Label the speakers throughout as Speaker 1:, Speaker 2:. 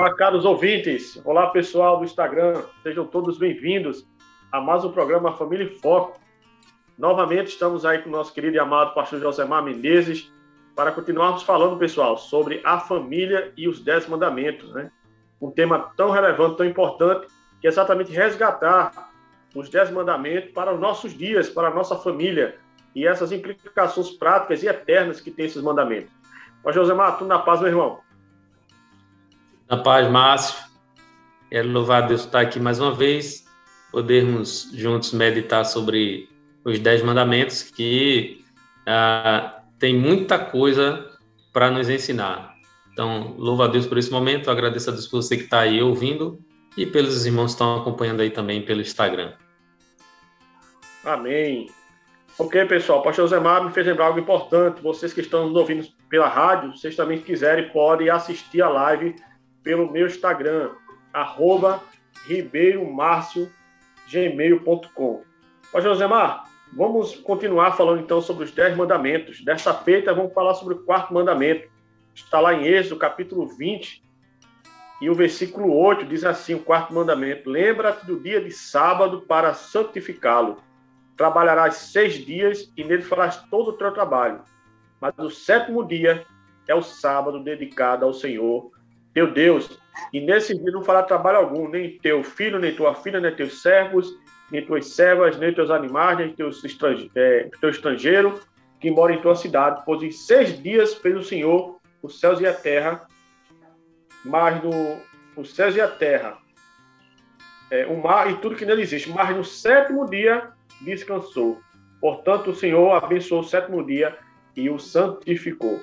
Speaker 1: Olá, caros ouvintes. Olá, pessoal do Instagram. Sejam todos bem-vindos a mais um programa Família em Foco. Novamente estamos aí com o nosso querido e amado pastor Josemar Menezes para continuarmos falando, pessoal, sobre a família e os dez mandamentos, né? Um tema tão relevante, tão importante, que é exatamente resgatar os dez mandamentos para os nossos dias, para a nossa família e essas implicações práticas e eternas que tem esses mandamentos. Pastor Josemar, tudo na paz, meu irmão?
Speaker 2: Na paz, Márcio. Quero louvar a Deus por estar aqui mais uma vez, podermos juntos meditar sobre os Dez Mandamentos, que ah, tem muita coisa para nos ensinar. Então, louvo a Deus por esse momento, agradeço a Deus por você que está aí ouvindo e pelos irmãos que estão acompanhando aí também pelo Instagram.
Speaker 1: Amém. Ok, pessoal, o pastor Zemar me fez lembrar algo importante. Vocês que estão nos ouvindo pela rádio, vocês também quiserem, podem assistir a live pelo meu Instagram, arroba ribeiromarcio.gmail.com. Pastor Josemar, vamos continuar falando então sobre os dez mandamentos. Dessa feita, vamos falar sobre o quarto mandamento. Está lá em Êxodo, capítulo 20, e o versículo 8 diz assim: o quarto mandamento: Lembra-te do dia de sábado para santificá-lo. Trabalharás seis dias e nele farás todo o teu trabalho. Mas o sétimo dia é o sábado dedicado ao Senhor, teu Deus. E nesse dia não fará trabalho algum, nem teu filho, nem tua filha, nem teus servos, nem tuas servas, nem teus animais, nem teus estrange é, teu estrangeiro que mora em tua cidade, pois em seis dias fez o Senhor os céus e a terra, mas no os céus e a terra, é, o mar e tudo que nele existe, mas no sétimo dia descansou. Portanto, o Senhor abençoou o sétimo dia e o santificou.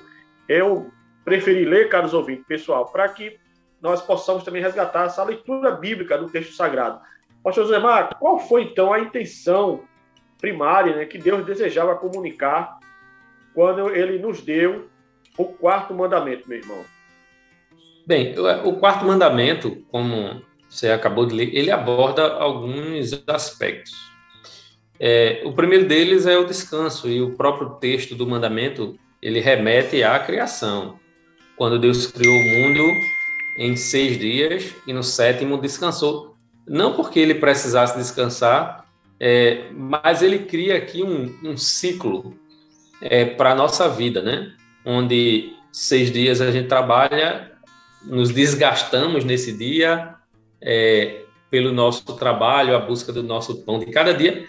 Speaker 1: Eu preferi ler, caros ouvintes, pessoal, para que nós possamos também resgatar essa leitura bíblica do texto sagrado. Pastor José Mar, qual foi então a intenção primária né, que Deus desejava comunicar quando ele nos deu o quarto mandamento, meu irmão?
Speaker 2: Bem, o quarto mandamento, como você acabou de ler, ele aborda alguns aspectos. É, o primeiro deles é o descanso, e o próprio texto do mandamento ele remete à criação quando Deus criou o mundo em seis dias e no sétimo descansou. Não porque ele precisasse descansar, é, mas ele cria aqui um, um ciclo é, para a nossa vida, né? Onde seis dias a gente trabalha, nos desgastamos nesse dia é, pelo nosso trabalho, a busca do nosso pão de cada dia,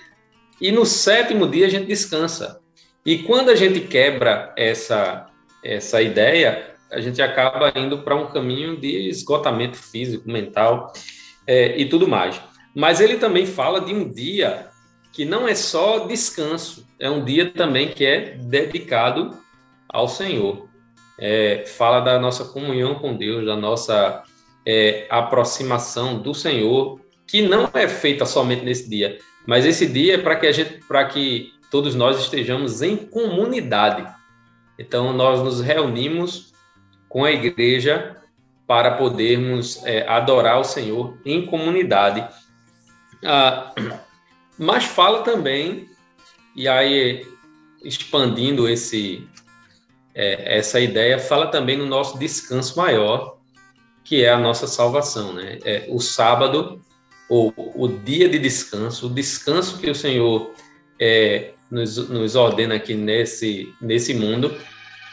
Speaker 2: e no sétimo dia a gente descansa. E quando a gente quebra essa, essa ideia, a gente acaba indo para um caminho de esgotamento físico, mental é, e tudo mais. Mas ele também fala de um dia que não é só descanso, é um dia também que é dedicado ao Senhor. É, fala da nossa comunhão com Deus, da nossa é, aproximação do Senhor, que não é feita somente nesse dia, mas esse dia é para que a gente, para que todos nós estejamos em comunidade. Então nós nos reunimos com a igreja para podermos é, adorar o Senhor em comunidade. Ah, mas fala também, e aí expandindo esse, é, essa ideia, fala também no nosso descanso maior, que é a nossa salvação. Né? É, o sábado, ou o dia de descanso, o descanso que o Senhor é, nos, nos ordena aqui nesse, nesse mundo,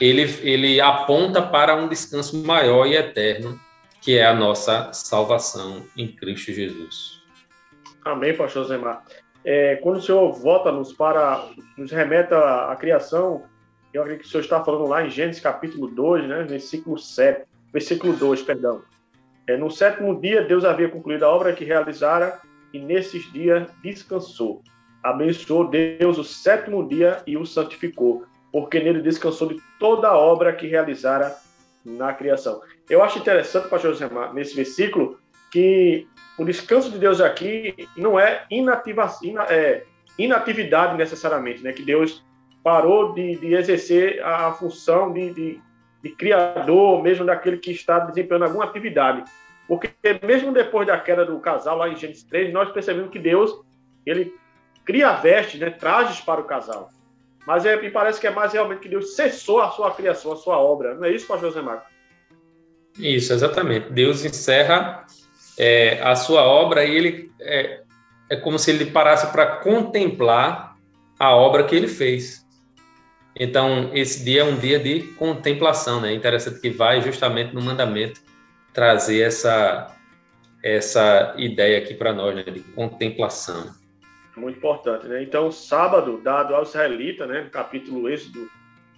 Speaker 2: ele, ele aponta para um descanso maior e eterno, que é a nossa salvação em Cristo Jesus.
Speaker 1: Amém, pastor Zemar. É, quando o senhor volta-nos para, nos remete à, à criação, eu acredito que o senhor está falando lá em Gênesis capítulo 2, né, versículo 7, versículo 2, perdão. É, no sétimo dia, Deus havia concluído a obra que realizara e nesses dias descansou. Abençoou Deus o sétimo dia e o santificou porque nele descansou de toda a obra que realizara na criação. Eu acho interessante, pastor José nesse versículo, que o descanso de Deus aqui não é, inativa, é inatividade necessariamente, né? que Deus parou de, de exercer a função de, de, de, criador, mesmo daquele que está desempenhando alguma atividade. Porque mesmo depois da queda do casal, lá em Gênesis 3, nós percebemos que Deus ele cria vestes, né, trajes para o casal. Mas é, me parece que é mais realmente que Deus cessou a sua criação, a sua obra. Não é isso, pastor José Marcos?
Speaker 2: Isso, exatamente. Deus encerra é, a sua obra e ele é, é como se ele parasse para contemplar a obra que ele fez. Então, esse dia é um dia de contemplação, né? É interessante que vai justamente no mandamento trazer essa essa ideia aqui para nós, né, de contemplação.
Speaker 1: Muito importante, né? Então, sábado, dado ao israelita, né, no capítulo Êxodo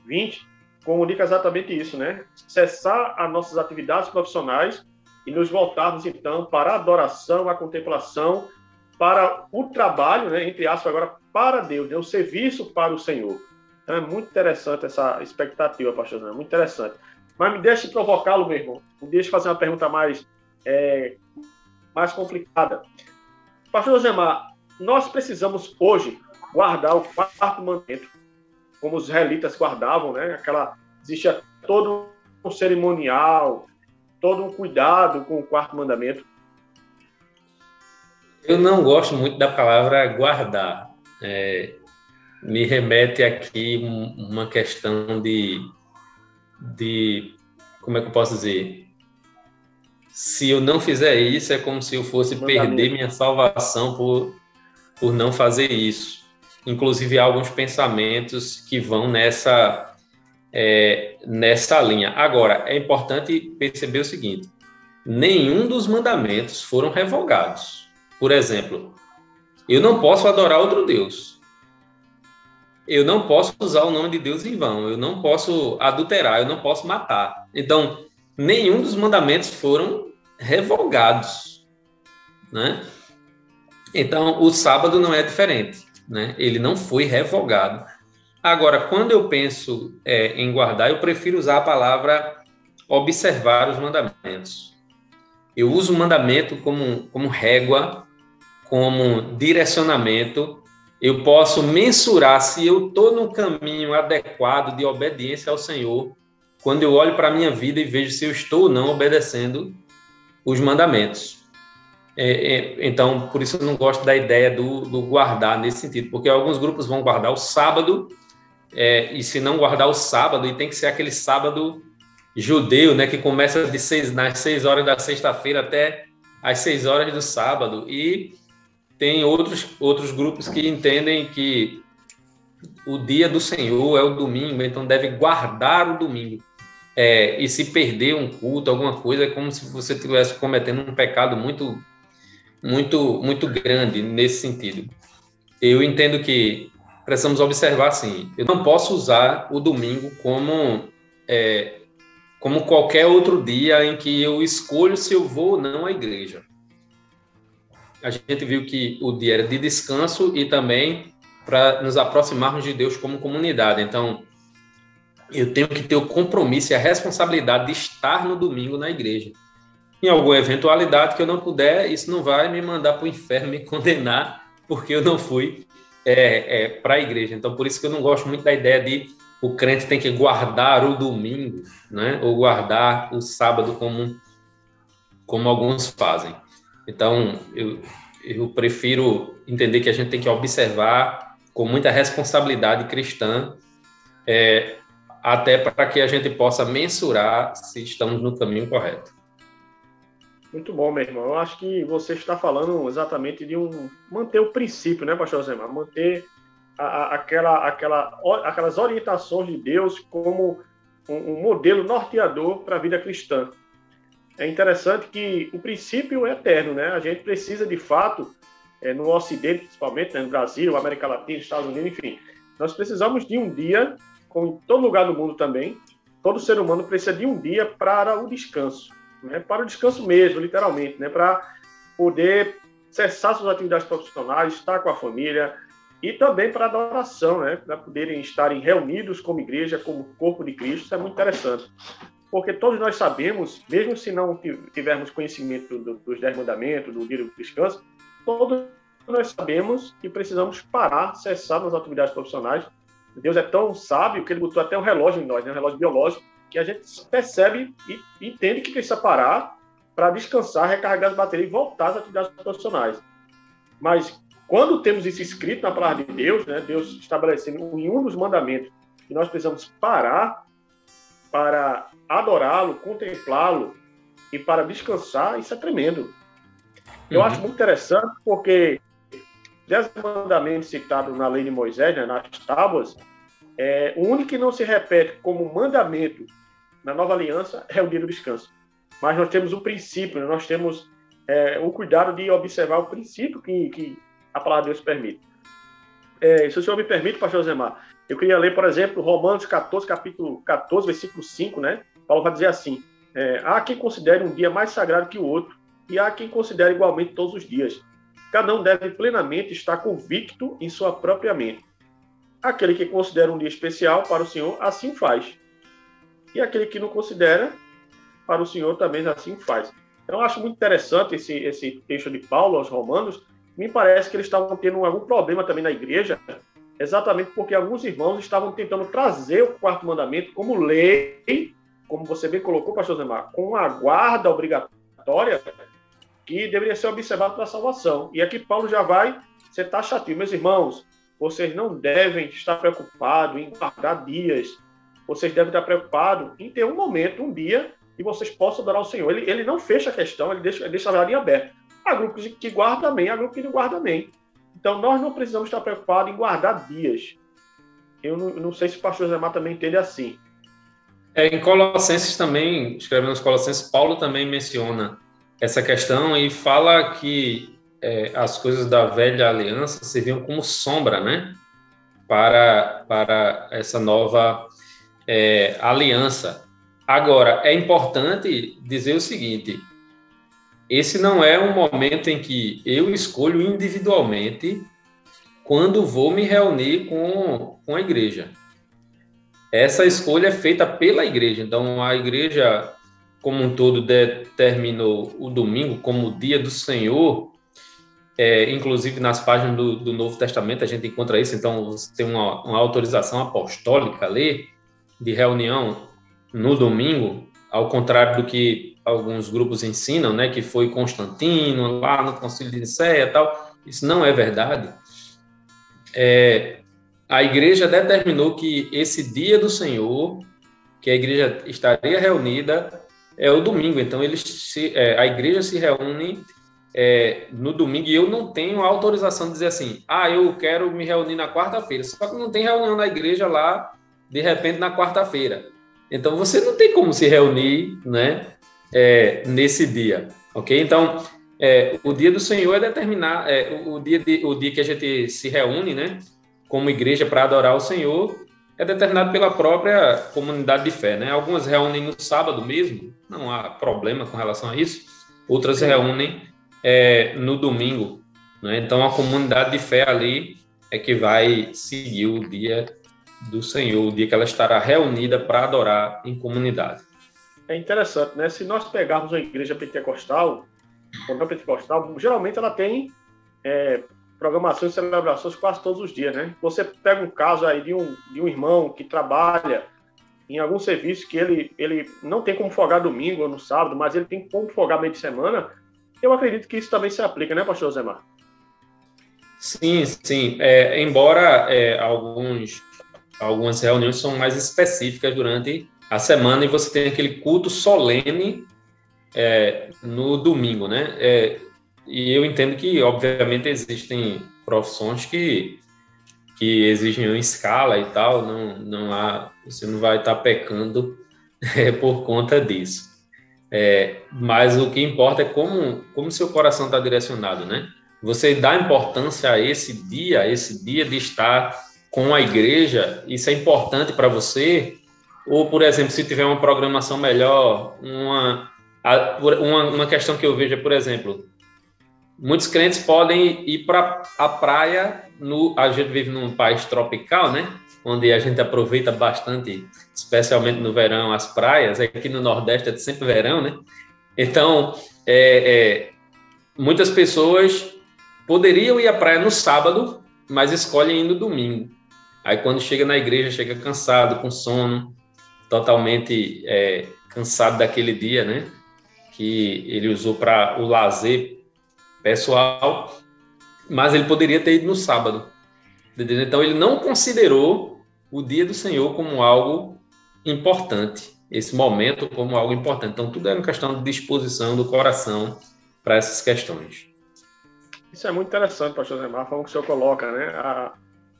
Speaker 1: 20, comunica exatamente isso, né? Cessar as nossas atividades profissionais e nos voltarmos, então, para a adoração, a contemplação, para o trabalho, né, entre aspas, agora, para Deus, né, o serviço para o Senhor. Então, é muito interessante essa expectativa, pastor Zé, muito interessante. Mas me deixe provocá-lo, meu irmão. Me deixe fazer uma pergunta mais, é, mais complicada. Pastor Josemar, nós precisamos hoje guardar o quarto mandamento, como os israelitas guardavam, né? Aquela, existia todo um cerimonial, todo um cuidado com o quarto mandamento.
Speaker 2: Eu não gosto muito da palavra guardar. É, me remete aqui uma questão de de como é que eu posso dizer? Se eu não fizer isso, é como se eu fosse perder minha salvação por, por não fazer isso. Inclusive, há alguns pensamentos que vão nessa, é, nessa linha. Agora, é importante perceber o seguinte: nenhum dos mandamentos foram revogados. Por exemplo, eu não posso adorar outro Deus eu não posso usar o nome de Deus em vão, eu não posso adulterar, eu não posso matar. Então, nenhum dos mandamentos foram revogados, né? Então, o sábado não é diferente, né? Ele não foi revogado. Agora, quando eu penso é, em guardar, eu prefiro usar a palavra observar os mandamentos. Eu uso o mandamento como, como régua, como direcionamento eu posso mensurar se eu estou no caminho adequado de obediência ao Senhor quando eu olho para a minha vida e vejo se eu estou ou não obedecendo os mandamentos. É, é, então, por isso eu não gosto da ideia do, do, guardar nesse sentido, porque alguns grupos vão guardar o sábado, é, e se não guardar o sábado, e tem que ser aquele sábado judeu, né, que começa de seis, nas seis horas da sexta-feira até as seis horas do sábado, e tem outros, outros grupos que entendem que o dia do Senhor é o domingo, então deve guardar o domingo. É, e se perder um culto, alguma coisa, é como se você estivesse cometendo um pecado muito, muito, muito grande nesse sentido. Eu entendo que precisamos observar assim. Eu não posso usar o domingo como é, como qualquer outro dia em que eu escolho se eu vou ou não à igreja a gente viu que o dia era de descanso e também para nos aproximarmos de Deus como comunidade. Então, eu tenho que ter o compromisso e a responsabilidade de estar no domingo na igreja. Em alguma eventualidade que eu não puder, isso não vai me mandar para o inferno, me condenar, porque eu não fui é, é, para a igreja. Então, por isso que eu não gosto muito da ideia de o crente tem que guardar o domingo, né? ou guardar o sábado como, como alguns fazem. Então, eu, eu prefiro entender que a gente tem que observar com muita responsabilidade cristã, é, até para que a gente possa mensurar se estamos no caminho correto.
Speaker 1: Muito bom, meu irmão. Eu acho que você está falando exatamente de um manter o princípio, né, Pastor Zé? Manter a, a, aquela, aquela, aquelas orientações de Deus como um, um modelo norteador para a vida cristã é interessante que o princípio é eterno, né? A gente precisa, de fato, é, no Ocidente, principalmente, né, no Brasil, América Latina, Estados Unidos, enfim, nós precisamos de um dia, como em todo lugar do mundo também, todo ser humano precisa de um dia para o descanso, né? Para o descanso mesmo, literalmente, né? Para poder cessar suas atividades profissionais, estar com a família, e também para adoração, né? Para poderem estarem reunidos como igreja, como corpo de Cristo, isso é muito interessante. Porque todos nós sabemos, mesmo se não tivermos conhecimento do, dos Dez Mandamentos, do dia do descanso, todos nós sabemos que precisamos parar, cessar nas atividades profissionais. Deus é tão sábio que ele botou até um relógio em nós, né? um relógio biológico, que a gente percebe e entende que precisa parar para descansar, recarregar as baterias e voltar às atividades profissionais. Mas quando temos isso escrito na palavra de Deus, né, Deus estabelecendo em um dos mandamentos que nós precisamos parar para adorá-lo, contemplá-lo e para descansar, isso é tremendo. Eu uhum. acho muito interessante porque dez mandamentos citados na lei de Moisés, né, nas tábuas, é, o único que não se repete como mandamento na nova aliança é o dia do descanso. Mas nós temos o princípio, né, nós temos é, o cuidado de observar o princípio que, que a palavra de Deus permite. É, se o senhor me permite, pastor Zemar, eu queria ler, por exemplo, Romanos 14, capítulo 14, versículo 5, né? Paulo vai dizer assim: é, há quem considere um dia mais sagrado que o outro, e há quem considere igualmente todos os dias. Cada um deve plenamente estar convicto em sua própria mente. Aquele que considera um dia especial para o Senhor, assim faz. E aquele que não considera, para o Senhor também assim faz. Então, eu acho muito interessante esse, esse texto de Paulo aos Romanos, me parece que eles estavam tendo algum problema também na igreja, exatamente porque alguns irmãos estavam tentando trazer o quarto mandamento como lei, como você bem colocou, pastor Zemar, com a guarda obrigatória que deveria ser observado para a salvação. E aqui Paulo já vai ser taxativo. Meus irmãos, vocês não devem estar preocupados em guardar dias. Vocês devem estar preocupados em ter um momento, um dia, e vocês possam adorar o Senhor. Ele, ele não fecha a questão, ele deixa, ele deixa a linha aberta. Há grupos que guardam amém, há grupos que não guardam amém. Então, nós não precisamos estar preocupados em guardar dias. Eu não, não sei se o pastor Zé também entende assim.
Speaker 2: É, em Colossenses também, escrevendo nos Colossenses, Paulo também menciona essa questão e fala que é, as coisas da velha aliança serviam como sombra, né? Para, para essa nova é, aliança. Agora, é importante dizer o seguinte: esse não é um momento em que eu escolho individualmente quando vou me reunir com, com a igreja. Essa escolha é feita pela igreja. Então, a igreja, como um todo, determinou o domingo como o dia do Senhor. É, inclusive, nas páginas do, do, Novo Testamento, a gente encontra isso. Então, você tem uma, uma autorização apostólica ali de reunião no domingo, ao contrário do que alguns grupos ensinam, né, que foi Constantino lá no Concílio de Nicéia e tal. Isso não é verdade. É, a igreja determinou que esse dia do Senhor, que a igreja estaria reunida, é o domingo. Então, eles se, é, a igreja se reúne é, no domingo e eu não tenho autorização de dizer assim, ah, eu quero me reunir na quarta-feira. Só que não tem reunião na igreja lá, de repente, na quarta-feira. Então, você não tem como se reunir, né? é, nesse dia, ok? Então, é, o dia do Senhor é determinar é, o, dia de, o dia que a gente se reúne, né, como igreja para adorar o Senhor, é determinado pela própria comunidade de fé, né? Algumas reúnem no sábado mesmo, não há problema com relação a isso. Outras reúnem é, no domingo, né? Então a comunidade de fé ali é que vai seguir o dia do Senhor, o dia que ela estará reunida para adorar em comunidade
Speaker 1: é interessante, né? Se nós pegarmos uma igreja pentecostal, não pentecostal, geralmente ela tem é, programações e celebrações quase todos os dias, né? Você pega um caso aí de um, de um irmão que trabalha em algum serviço que ele, ele não tem como folgar domingo ou no sábado, mas ele tem como folgar meio de semana, eu acredito que isso também se aplica, né, pastor Zemar?
Speaker 2: Sim, sim. É, embora é, alguns, algumas reuniões são mais específicas durante a semana e você tem aquele culto solene é, no domingo, né? É, e eu entendo que, obviamente, existem profissões que, que exigem uma escala e tal, não, não há, você não vai estar pecando é, por conta disso. É, mas o que importa é como, como seu coração está direcionado, né? Você dá importância a esse dia, a esse dia de estar com a igreja, isso é importante para você, ou, por exemplo, se tiver uma programação melhor, uma, uma, uma questão que eu vejo é, por exemplo, muitos crentes podem ir para a praia no, a gente vive num país tropical, né? Onde a gente aproveita bastante, especialmente no verão, as praias. Aqui no Nordeste é sempre verão, né? Então, é, é, muitas pessoas poderiam ir à praia no sábado, mas escolhem ir no domingo. Aí, quando chega na igreja, chega cansado, com sono, totalmente é, cansado daquele dia, né? Que ele usou para o lazer pessoal, mas ele poderia ter ido no sábado. Então, ele não considerou o dia do Senhor como algo importante, esse momento como algo importante. Então, tudo é uma questão de disposição do coração para essas questões.
Speaker 1: Isso é muito interessante, pastor Zé Mar, como que o senhor coloca, né? A,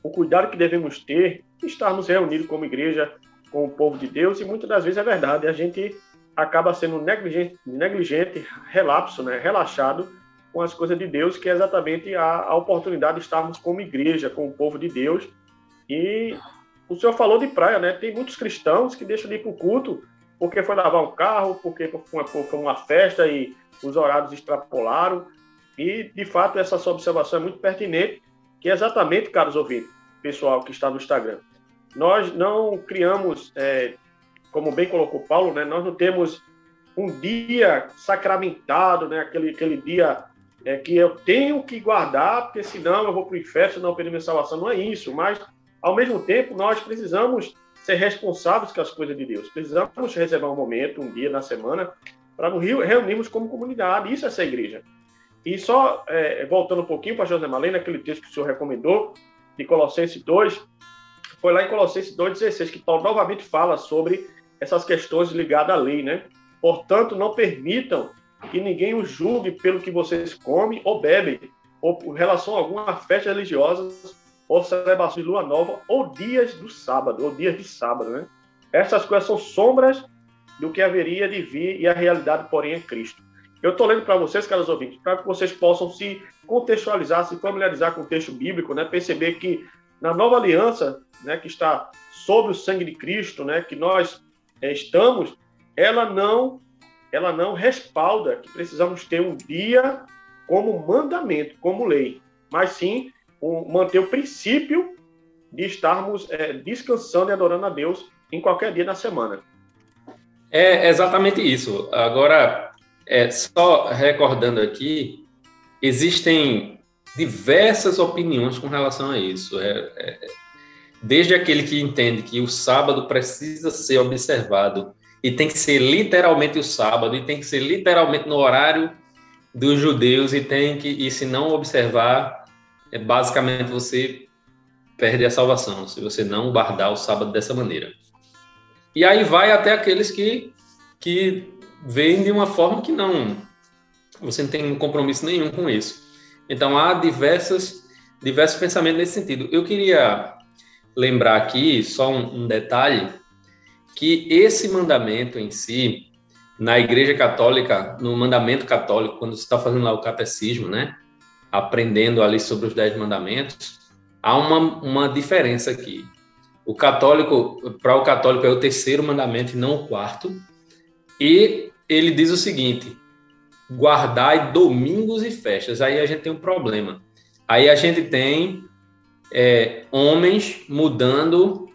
Speaker 1: o cuidado que devemos ter estarmos reunidos como igreja, com o povo de Deus, e muitas das vezes é verdade, a gente acaba sendo negligente, negligente relapso, né? relaxado com as coisas de Deus, que é exatamente a, a oportunidade de estarmos como igreja, com o povo de Deus. E o senhor falou de praia, né? Tem muitos cristãos que deixam de ir para o culto porque foi lavar um carro, porque foi uma, foi uma festa e os horários extrapolaram. E, de fato, essa sua observação é muito pertinente, que é exatamente, caros ouvintes, pessoal que está no Instagram, nós não criamos, é, como bem colocou Paulo, né, nós não temos um dia sacramentado, né, aquele, aquele dia é, que eu tenho que guardar, porque senão eu vou para o inferno, senão eu perdi minha salvação. Não é isso, mas, ao mesmo tempo, nós precisamos ser responsáveis com as coisas de Deus. Precisamos reservar um momento, um dia na semana, para reunirmos como comunidade. Isso é ser igreja. E só é, voltando um pouquinho para José Malena, aquele texto que o senhor recomendou, de Colossenses 2, foi lá em Colossenses 2,16, que Paulo novamente fala sobre essas questões ligadas à lei, né? Portanto, não permitam que ninguém os julgue pelo que vocês comem ou bebem, ou por relação a alguma festa religiosa, ou celebração de lua nova, ou dias do sábado, ou dias de sábado, né? Essas coisas são sombras do que haveria de vir e a realidade, porém, é Cristo. Eu estou lendo para vocês, caros ouvintes, para que vocês possam se contextualizar, se familiarizar com o texto bíblico, né? perceber que na nova aliança, né, que está sob o sangue de Cristo, né, que nós é, estamos, ela não, ela não respalda que precisamos ter um dia como mandamento, como lei, mas sim manter o princípio de estarmos é, descansando e adorando a Deus em qualquer dia da semana.
Speaker 2: É exatamente isso. Agora, é, só recordando aqui, existem diversas opiniões com relação a isso. É, é, desde aquele que entende que o sábado precisa ser observado e tem que ser literalmente o sábado e tem que ser literalmente no horário dos judeus e tem que e se não observar, é basicamente você perde a salvação se você não guardar o sábado dessa maneira. E aí vai até aqueles que que vem de uma forma que não você não tem compromisso nenhum com isso. Então há diversas diversos pensamentos nesse sentido. Eu queria lembrar aqui só um, um detalhe que esse mandamento em si na Igreja Católica, no mandamento católico, quando você está fazendo lá o catecismo, né, aprendendo ali sobre os dez mandamentos, há uma, uma diferença aqui. O católico, para o católico é o terceiro mandamento e não o quarto, e ele diz o seguinte: guardai domingos e festas. Aí a gente tem um problema. Aí a gente tem é, homens mudando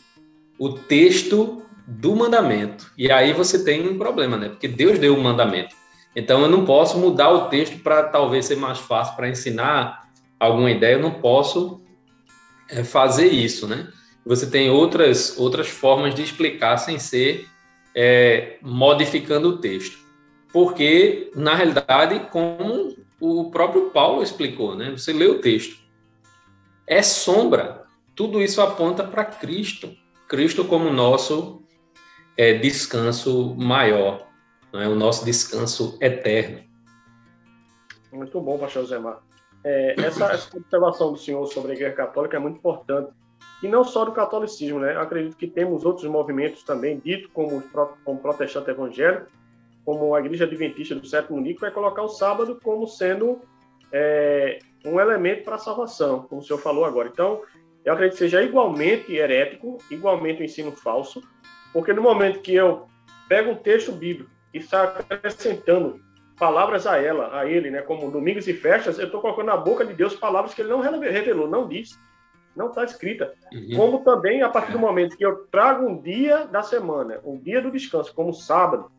Speaker 2: o texto do mandamento. E aí você tem um problema, né? Porque Deus deu o um mandamento. Então eu não posso mudar o texto para talvez ser mais fácil para ensinar alguma ideia. Eu não posso é, fazer isso, né? Você tem outras outras formas de explicar sem ser é, modificando o texto. Porque, na realidade, como o próprio Paulo explicou, né? você lê o texto, é sombra. Tudo isso aponta para Cristo. Cristo como nosso é, descanso maior, é? o nosso descanso eterno.
Speaker 1: Muito bom, pastor Zemar. É, essa, essa observação do senhor sobre a Igreja Católica é muito importante e não só do catolicismo, né? Eu acredito que temos outros movimentos também, dito como, como protestante evangélico, como a Igreja Adventista do Sétimo Nico, vai colocar o sábado como sendo é, um elemento para a salvação, como o senhor falou agora. Então, eu acredito que seja igualmente herético, igualmente um ensino falso, porque no momento que eu pego um texto bíblico e está acrescentando palavras a ela, a ele, né, como domingos e festas, eu estou colocando na boca de Deus palavras que ele não revelou, não disse. Não está escrita. Uhum. Como também, a partir do momento que eu trago um dia da semana, um dia do descanso, como sábado,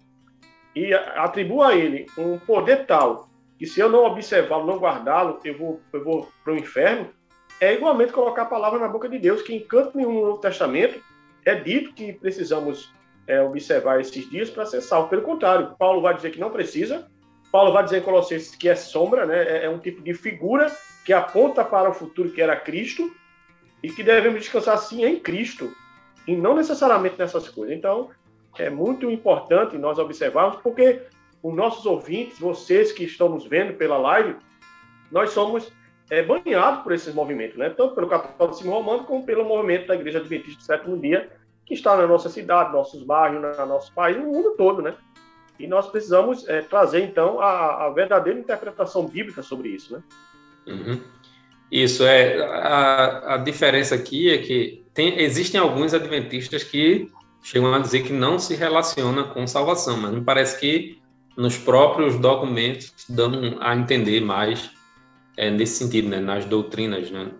Speaker 1: e atribuo a ele um poder tal que se eu não observá-lo, não guardá-lo, eu vou, eu vou para o inferno, é igualmente colocar a palavra na boca de Deus, que em canto nenhum no Novo Testamento é dito que precisamos é, observar esses dias para ser salvo. Pelo contrário, Paulo vai dizer que não precisa, Paulo vai dizer em Colossenses que é sombra, né? É, é, um tipo de figura que aponta para o futuro que era Cristo e que devemos descansar sim em Cristo e não necessariamente nessas coisas. Então, é muito importante nós observarmos, porque os nossos ouvintes, vocês que estão nos vendo pela live, nós somos é, banhados por esses movimentos, né? tanto pelo catolicismo romano como pelo movimento da Igreja Adventista do Sétimo Dia, que está na nossa cidade, nossos bairros, no nosso país, no mundo todo, né? E nós precisamos é, trazer, então, a, a, verdadeira interpretação bíblica sobre isso, né?
Speaker 2: Uhum. Isso, é. A, a diferença aqui é que tem, existem alguns adventistas que chegam a dizer que não se relaciona com salvação, mas me parece que nos próprios documentos dão a entender mais é, nesse sentido, né? nas doutrinas, né?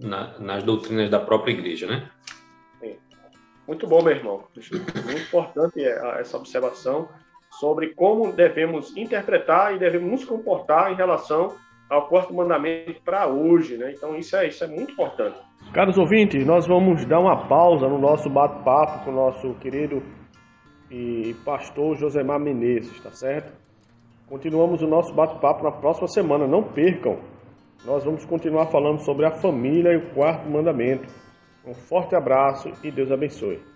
Speaker 2: Na, nas doutrinas da própria igreja, né?
Speaker 1: Muito bom, meu irmão. Muito importante é, essa observação sobre como devemos interpretar e devemos nos comportar em relação ao quarto mandamento para hoje, né? Então isso é, isso é muito importante.
Speaker 3: Caros ouvintes, nós vamos dar uma pausa no nosso bate-papo com o nosso querido e pastor Josemar Menezes, tá certo? Continuamos o nosso bate-papo na próxima semana, não percam. Nós vamos continuar falando sobre a família e o quarto mandamento. Um forte abraço e Deus abençoe.